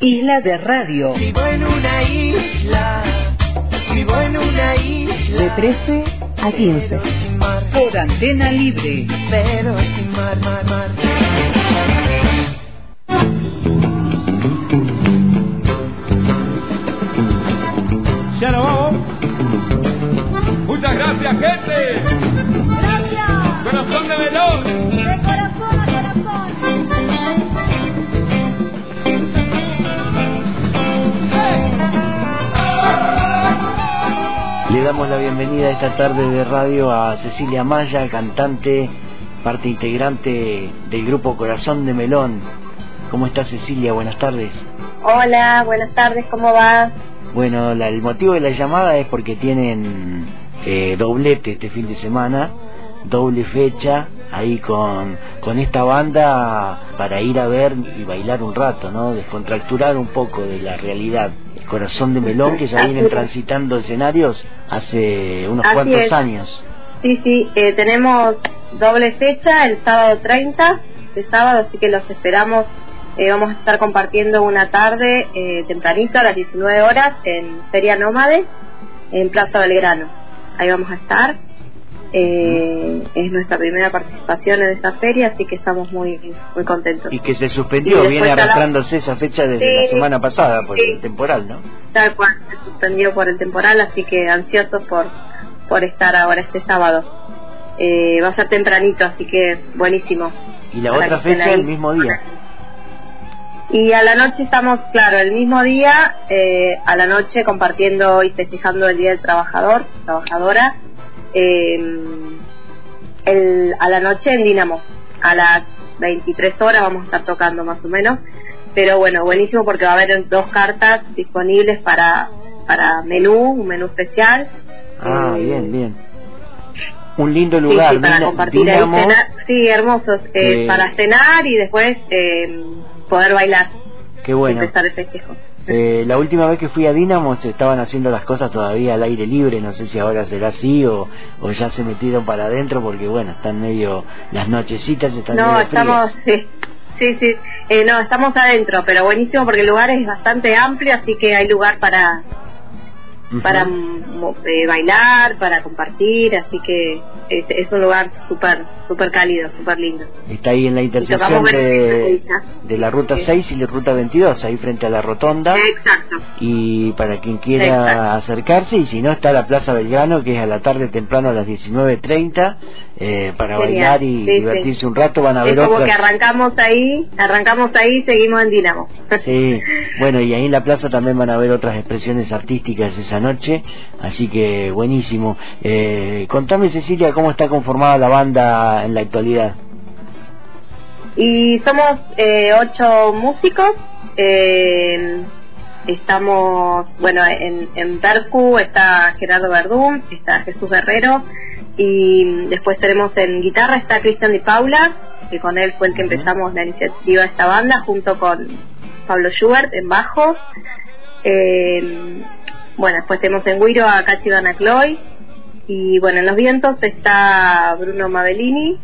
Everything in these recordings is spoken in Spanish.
Isla de Radio. Vivo en una isla, vivo en una isla. De 13 a 15. Pero sin mar, Por antena libre. pero sin mar, mar, mar. Ya nos vamos. Muchas gracias, gente. Gracias. Corazón de melón. Damos la bienvenida esta tarde de radio a Cecilia Maya, cantante, parte integrante del grupo Corazón de Melón. ¿Cómo está Cecilia? Buenas tardes. Hola, buenas tardes, ¿cómo vas? Bueno, la- el motivo de la llamada es porque tienen eh, doblete este fin de semana, doble fecha, ahí con, con esta banda para ir a ver y bailar un rato, ¿no? Descontracturar un poco de la realidad. Corazón de Melón, que ya Así vienen transitando escenarios hace unos Así cuantos es. años. Sí, sí, eh, tenemos doble fecha el sábado 30 de sábado, así que los esperamos. Eh, vamos a estar compartiendo una tarde eh, tempranito a las 19 horas en Feria Nómade, en Plaza Belgrano. Ahí vamos a estar. Eh, es nuestra primera participación en esta feria, así que estamos muy muy contentos. Y que se suspendió, viene la- arrastrándose esa fecha desde Sí, la semana pasada por sí. el temporal, ¿no? Tal cual, se suspendió por el temporal, así que ansiosos por, por estar ahora este sábado. Eh, va a ser tempranito, así que buenísimo. Y la otra fecha el mismo día. Y a la noche estamos, claro, el mismo día, eh, a la noche compartiendo y festejando el Día del Trabajador, trabajadora, eh, el, a la noche en Dinamo, a las 23 horas vamos a estar tocando más o menos, pero bueno, buenísimo porque va a haber dos cartas disponibles para, para menú, un menú especial. Ah, Eh, bien, bien. Un lindo lugar, sí, para compartir Dinamo, ahí, cenar, sí, hermosos, eh, Eh, para cenar y después eh, poder bailar, Qué bueno. empezar el festejo. Eh, la última vez que fui a Dinamo se estaban haciendo las cosas todavía al aire libre, no sé si ahora será así o, o ya se metieron para adentro porque bueno, están medio, las nochecitas están No, medio estamos, frías. sí, sí, sí. Eh, no, estamos adentro, pero buenísimo porque el lugar es bastante amplio, así que hay lugar para Para eh, bailar, para compartir, así que es, es un lugar súper súper cálido, súper lindo. Está ahí en la intersección de, la ruta Sí. 6 y la ruta 22, ahí frente a la rotonda. Exacto. y para quien quiera Exacto. acercarse y si no está la Plaza Belgrano que es a la tarde temprano a las 19.30 eh, para Genial. bailar y Sí, divertirse sí. un rato van a Es ver como que otras arrancamos ahí, arrancamos ahí y seguimos en Dinamo. sí bueno y ahí en la plaza también van a ver otras expresiones artísticas esa noche así que buenísimo eh, contame Cecilia cómo está conformada la banda en la actualidad Y somos eh, ocho músicos. eh, estamos, bueno, en, en Percu está Gerardo Verdún, está Jesús Guerrero. Y después tenemos en guitarra está Cristian Di Paula, que con él fue el que empezamos la iniciativa de esta banda, junto con Pablo Schubert en bajo. Eh, bueno, después tenemos en Guiro a Cachi Cloy. Y bueno, en los vientos está Bruno Mabellini,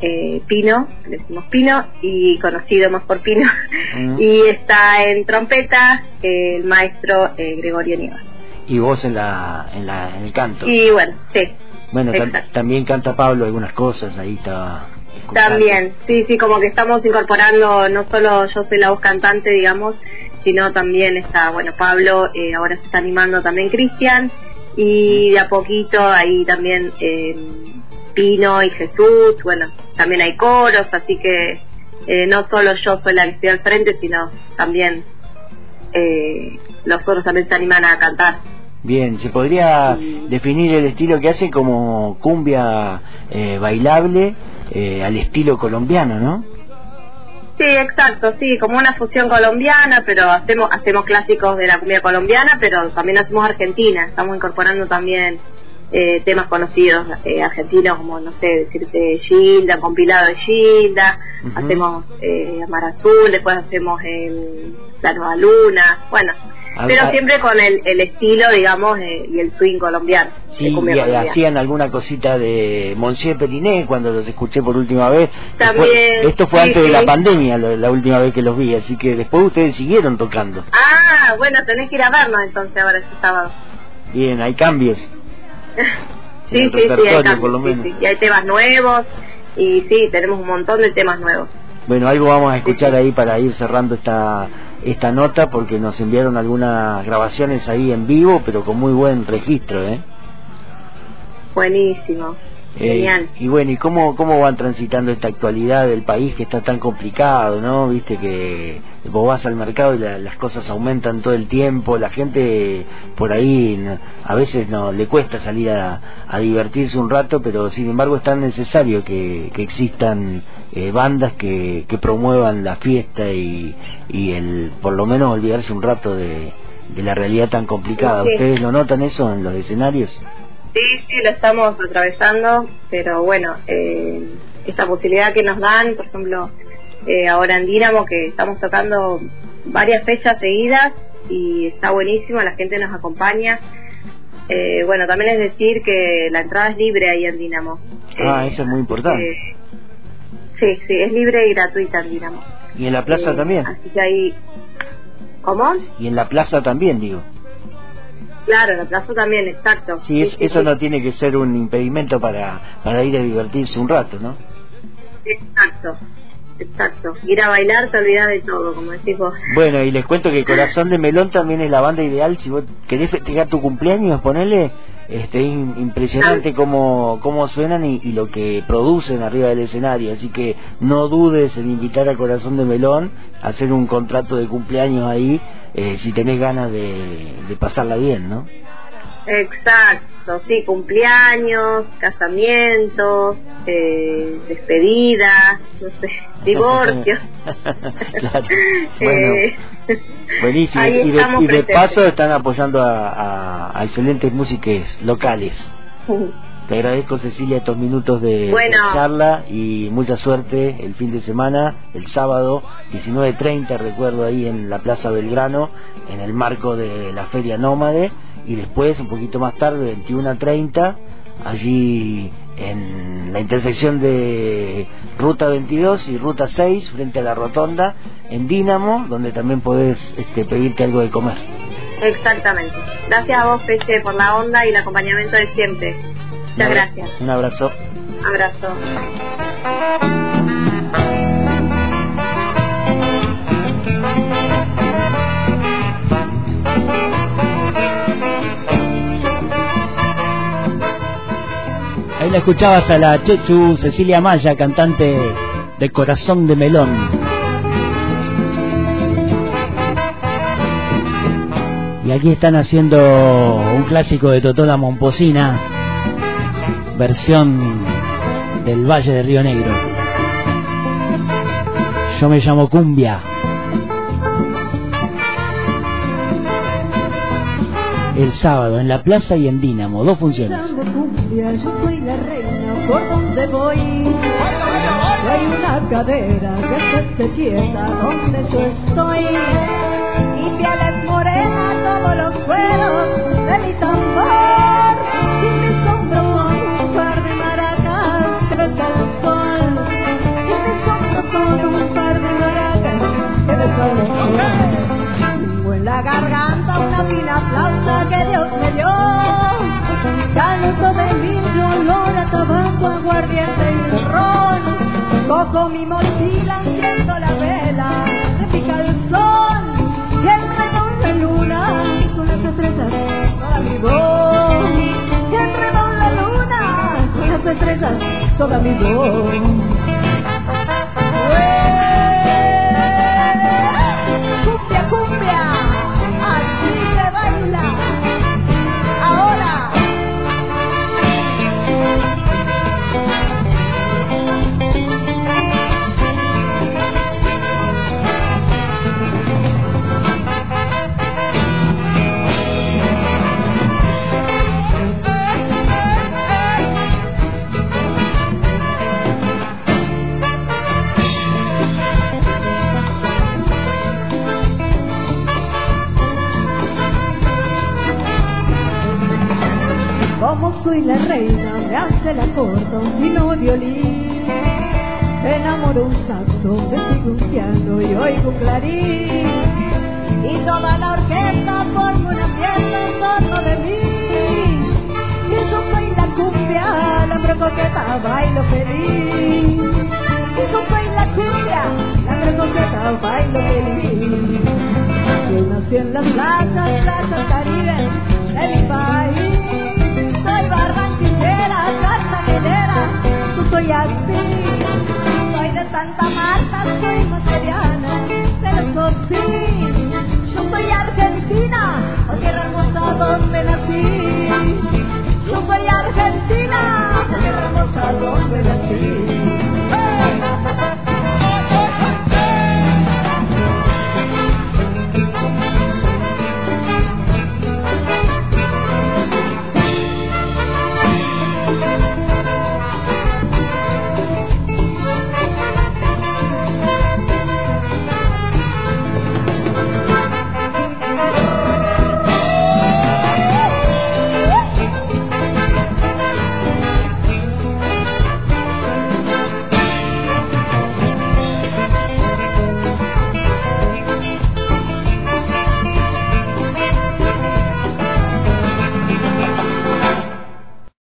eh, Pino, le decimos Pino, y conocido más por Pino. Y está en trompeta eh, el maestro eh, Gregorio Nieva. y vos en la en la en el canto Y bueno, sí, bueno tam- también canta Pablo algunas cosas ahí escuchando. también, sí, sí, como que estamos incorporando, no solo yo soy la voz cantante, digamos, sino también está, bueno, Pablo, eh, ahora se está animando también Cristian, y de a poquito ahí también eh, Pino y Jesús, bueno, también hay coros, así que eh, no solo yo soy la que estoy al frente, sino también eh, los otros también se animan a cantar. Bien, ¿se podría Sí. definir el estilo que hace como cumbia eh, bailable eh, al estilo colombiano, no? Sí, exacto, sí, como una fusión colombiana, pero hacemos hacemos clásicos de la cumbia colombiana, pero también hacemos argentina. Estamos incorporando también eh, temas conocidos eh, argentinos, como, no sé, decirte Gilda, compilado de Gilda, Ujú. hacemos eh, Mar Azul, después hacemos el La Nueva Luna, bueno, Pero siempre con el, el estilo, digamos, eh, y el swing colombiano. Sí, y hacían alguna cosita de Monsieur Periné cuando los escuché por última vez. También, Después- esto fue sí, antes de la pandemia, la última vez que los vi, así que después ustedes siguieron tocando. Ah, bueno, tenés que ir a vernos entonces ahora este sábado. Bien, hay cambios. sí, sí, sí, hay cambios, por lo sí, menos. sí. Y hay temas nuevos, y sí, tenemos un montón de temas nuevos. Bueno, algo vamos a escuchar ahí para ir cerrando esta esta nota porque nos enviaron algunas grabaciones ahí en vivo, pero con muy buen registro, ¿eh? Buenísimo, Eh, y bueno, ¿y cómo, cómo van transitando esta actualidad del país que está tan complicado, ¿no? Viste que vos vas al mercado y la- las cosas aumentan todo el tiempo, la gente por ahí a veces no le cuesta salir a, a divertirse un rato, pero sin embargo es tan necesario que, que existan eh, bandas que, que promuevan la fiesta y, y el por lo menos olvidarse un rato de, de la realidad tan complicada. Sí. ¿Ustedes lo notan eso en los escenarios? Sí, sí, lo estamos atravesando, pero bueno, eh, esta posibilidad que nos dan, por ejemplo, eh, ahora en Dínamo, que estamos tocando varias fechas seguidas y está buenísimo, la gente nos acompaña. Eh, bueno, también es decir que la entrada es libre ahí en Dínamo. Ah, eso es muy importante. eh, sí, sí, es libre y gratuita en Dínamo. ¿Y en la plaza Eh, también? Así que ahí... ¿Cómo? Y en la plaza también, digo. Claro, la plaza también, exacto. Sí, es- eso sí. no tiene que ser un impedimento para, para ir a divertirse un rato, ¿no? Exacto, exacto. Ir a bailar te olvidas de todo, como decís vos. Bueno, y les cuento que Corazón de Melón también es la banda ideal. Si vos querés festejar tu cumpleaños, ponele. Este, es im- impresionante cómo, cómo suenan y, y lo que producen arriba del escenario. Así que no dudes en invitar a Corazón de Melón a hacer un contrato de cumpleaños ahí, eh, si tenés ganas de, de pasarla bien, ¿no? Exacto, sí, cumpleaños, casamientos, eh, despedidas, no sé, divorcios. Claro, bueno. Eh, Buenísimo. Y de, y de paso están apoyando a, a- a excelentes músicos locales. Te agradezco, Cecilia, estos minutos de, Bueno. de charla y mucha suerte el fin de semana, el sábado 19.30, recuerdo ahí en la Plaza Belgrano, en el marco de la Feria Nómade, y después, un poquito más tarde, 21.30, allí en la intersección de Ruta 22 y Ruta 6, frente a la Rotonda, en Dínamo, donde también podés este, pedirte algo de comer. Exactamente. Gracias a vos, Peche, por la onda y el acompañamiento de siempre. Muchas gracias. Un abrazo. Abrazo. Escuchabas a la Chechu Cecilia Maya, cantante de Corazón de Melón. Y aquí están haciendo un clásico de Totola Momposina, versión del Valle de Río Negro. Yo me llamo Cumbia. El sábado en la plaza y en Dínamo, dos funciones. Dame cumbia, yo soy la reina, por donde voy. Hay una cadera que se te quieta donde yo estoy. Y pieles tabaco, aguardiente y ron. Cojo mi mochila, enciendo la vela de mi calzón. Y enredo la luna con las estrellas toda mi voz. Y enredo la luna con las estrellas toda mi voz. Reina, me hace la corta un fino violín. Enamoro un saxo, me y oigo un clarín. Y toda la orquesta forma una fiesta en torno de mí. Y yo soy la cumbia, la brocoqueta, bailo feliz. Y yo soy la cumbia, la brocoqueta, bailo feliz. Yo nací en las playas, playas caribe Santa Marta,